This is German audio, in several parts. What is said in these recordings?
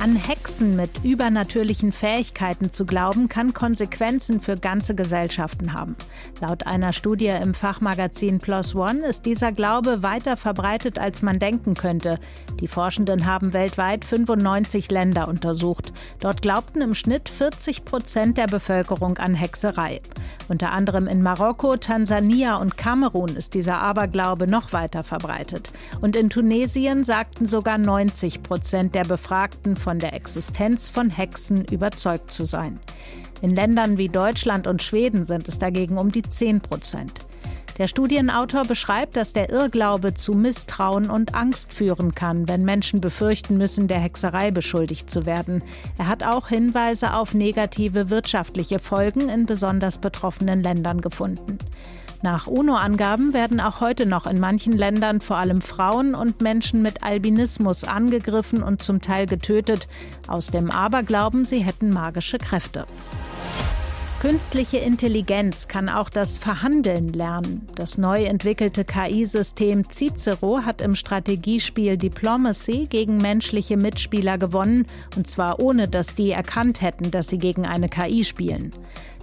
An Hexen mit übernatürlichen Fähigkeiten zu glauben, kann Konsequenzen für ganze Gesellschaften haben. Laut einer Studie im Fachmagazin Plus One ist dieser Glaube weiter verbreitet, als man denken könnte. Die Forschenden haben weltweit 95 Länder untersucht. Dort glaubten im Schnitt 40 Prozent der Bevölkerung an Hexerei. Unter anderem in Marokko, Tansania und Kamerun ist dieser Aberglaube noch weiter verbreitet. Und in Tunesien sagten sogar 90 Prozent der Befragten von der Existenz von Hexen überzeugt zu sein. In Ländern wie Deutschland und Schweden sind es dagegen um die 10 Prozent. Der Studienautor beschreibt, dass der Irrglaube zu Misstrauen und Angst führen kann, wenn Menschen befürchten müssen, der Hexerei beschuldigt zu werden. Er hat auch Hinweise auf negative wirtschaftliche Folgen in besonders betroffenen Ländern gefunden. Nach UNO-Angaben werden auch heute noch in manchen Ländern vor allem Frauen und Menschen mit Albinismus angegriffen und zum Teil getötet, aus dem Aberglauben, sie hätten magische Kräfte. Künstliche Intelligenz kann auch das Verhandeln lernen. Das neu entwickelte KI-System Cicero hat im Strategiespiel Diplomacy gegen menschliche Mitspieler gewonnen, und zwar ohne dass die erkannt hätten, dass sie gegen eine KI spielen.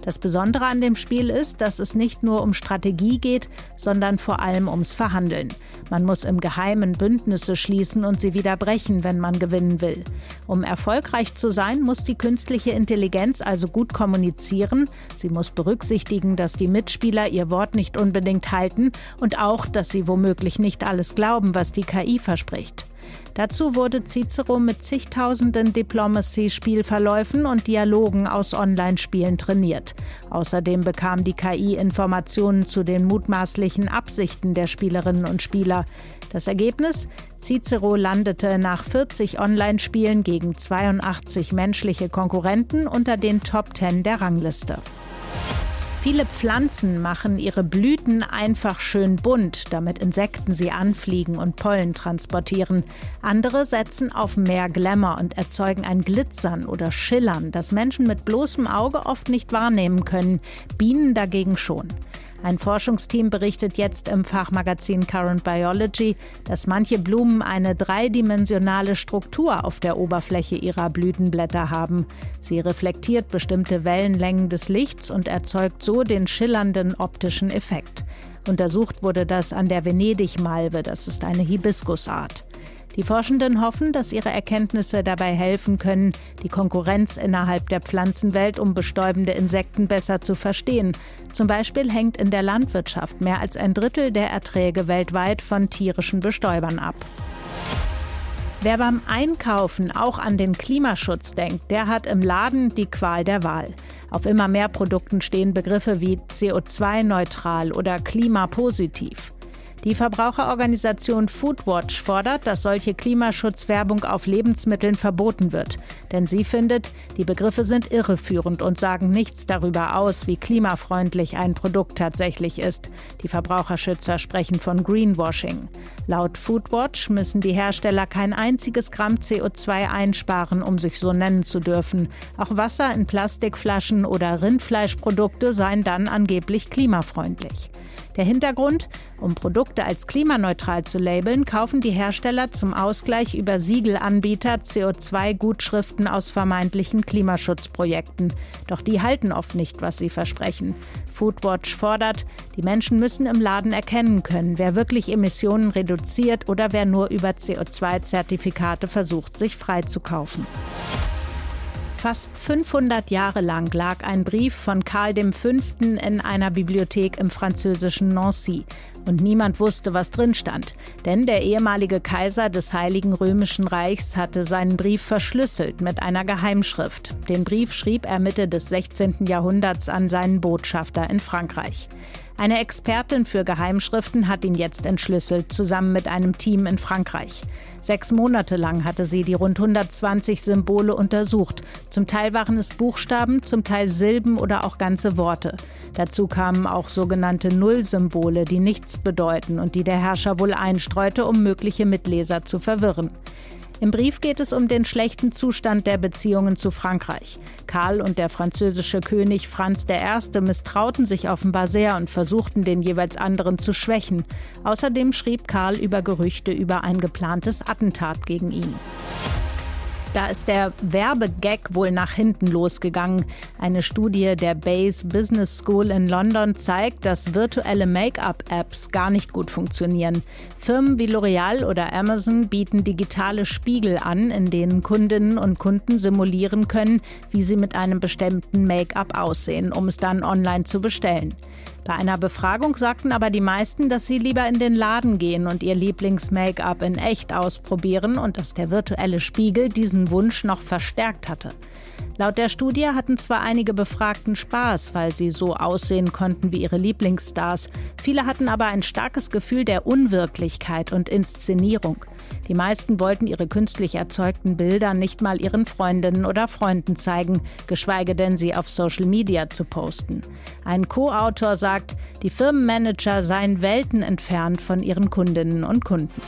Das Besondere an dem Spiel ist, dass es nicht nur um Strategie geht, sondern vor allem ums Verhandeln. Man muss im Geheimen Bündnisse schließen und sie wieder brechen, wenn man gewinnen will. Um erfolgreich zu sein, muss die künstliche Intelligenz also gut kommunizieren. Sie muss berücksichtigen, dass die Mitspieler ihr Wort nicht unbedingt halten und auch, dass sie womöglich nicht alles glauben, was die KI verspricht. Dazu wurde Cicero mit zigtausenden Diplomacy-Spielverläufen und Dialogen aus Online-Spielen trainiert. Außerdem bekam die KI Informationen zu den mutmaßlichen Absichten der Spielerinnen und Spieler. Das Ergebnis? Cicero landete nach 40 Online-Spielen gegen 82 menschliche Konkurrenten unter den Top 10 der Rangliste. Viele Pflanzen machen ihre Blüten einfach schön bunt, damit Insekten sie anfliegen und Pollen transportieren. Andere setzen auf mehr Glamour und erzeugen ein Glitzern oder Schillern, das Menschen mit bloßem Auge oft nicht wahrnehmen können, Bienen dagegen schon. Ein Forschungsteam berichtet jetzt im Fachmagazin Current Biology, dass manche Blumen eine dreidimensionale Struktur auf der Oberfläche ihrer Blütenblätter haben. Sie reflektiert bestimmte Wellenlängen des Lichts und erzeugt so den schillernden optischen Effekt. Untersucht wurde das an der Venedig-Malve, das ist eine Hibiskusart. Die Forschenden hoffen, dass ihre Erkenntnisse dabei helfen können, die Konkurrenz innerhalb der Pflanzenwelt um bestäubende Insekten besser zu verstehen. Zum Beispiel hängt in der Landwirtschaft mehr als ein Drittel der Erträge weltweit von tierischen Bestäubern ab. Wer beim Einkaufen auch an den Klimaschutz denkt, der hat im Laden die Qual der Wahl. Auf immer mehr Produkten stehen Begriffe wie CO2-neutral oder klimapositiv. Die Verbraucherorganisation Foodwatch fordert, dass solche Klimaschutzwerbung auf Lebensmitteln verboten wird. Denn sie findet, die Begriffe sind irreführend und sagen nichts darüber aus, wie klimafreundlich ein Produkt tatsächlich ist. Die Verbraucherschützer sprechen von Greenwashing. Laut Foodwatch müssen die Hersteller kein einziges Gramm CO2 einsparen, um sich so nennen zu dürfen. Auch Wasser in Plastikflaschen oder Rindfleischprodukte seien dann angeblich klimafreundlich. Der Hintergrund? Um Produkte als klimaneutral zu labeln, kaufen die Hersteller zum Ausgleich über Siegelanbieter CO2-Gutschriften aus vermeintlichen Klimaschutzprojekten. Doch die halten oft nicht, was sie versprechen. Foodwatch fordert, die Menschen müssen im Laden erkennen können, wer wirklich Emissionen reduziert oder wer nur über CO2-Zertifikate versucht, sich freizukaufen. Fast 500 Jahre lang lag ein Brief von Karl V. in einer Bibliothek im französischen Nancy. Und niemand wusste, was drin stand. Denn der ehemalige Kaiser des Heiligen Römischen Reichs hatte seinen Brief verschlüsselt mit einer Geheimschrift. Den Brief schrieb er Mitte des 16. Jahrhunderts an seinen Botschafter in Frankreich. Eine Expertin für Geheimschriften hat ihn jetzt entschlüsselt, zusammen mit einem Team in Frankreich. Sechs Monate lang hatte sie die rund 120 Symbole untersucht. Zum Teil waren es Buchstaben, zum Teil Silben oder auch ganze Worte. Dazu kamen auch sogenannte Nullsymbole, die nichts bedeuten und die der Herrscher wohl einstreute, um mögliche Mitleser zu verwirren. Im Brief geht es um den schlechten Zustand der Beziehungen zu Frankreich. Karl und der französische König Franz I. misstrauten sich offenbar sehr und versuchten, den jeweils anderen zu schwächen. Außerdem schrieb Karl über Gerüchte über ein geplantes Attentat gegen ihn. Da ist der Werbegag wohl nach hinten losgegangen. Eine Studie der Bayes Business School in London zeigt, dass virtuelle Make-up-Apps gar nicht gut funktionieren. Firmen wie L'Oreal oder Amazon bieten digitale Spiegel an, in denen Kundinnen und Kunden simulieren können, wie sie mit einem bestimmten Make-up aussehen, um es dann online zu bestellen. Bei einer Befragung sagten aber die meisten, dass sie lieber in den Laden gehen und ihr Lieblings-Make-up in echt ausprobieren und dass der virtuelle Spiegel diesen Wunsch noch verstärkt hatte. Laut der Studie hatten zwar einige Befragten Spaß, weil sie so aussehen konnten wie ihre Lieblingsstars, viele hatten aber ein starkes Gefühl der Unwirklichkeit und Inszenierung. Die meisten wollten ihre künstlich erzeugten Bilder nicht mal ihren Freundinnen oder Freunden zeigen, geschweige denn sie auf Social Media zu posten. Ein Co-Autor sagt, die Firmenmanager seien Welten entfernt von ihren Kundinnen und Kunden.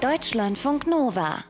Deutschlandfunk Nova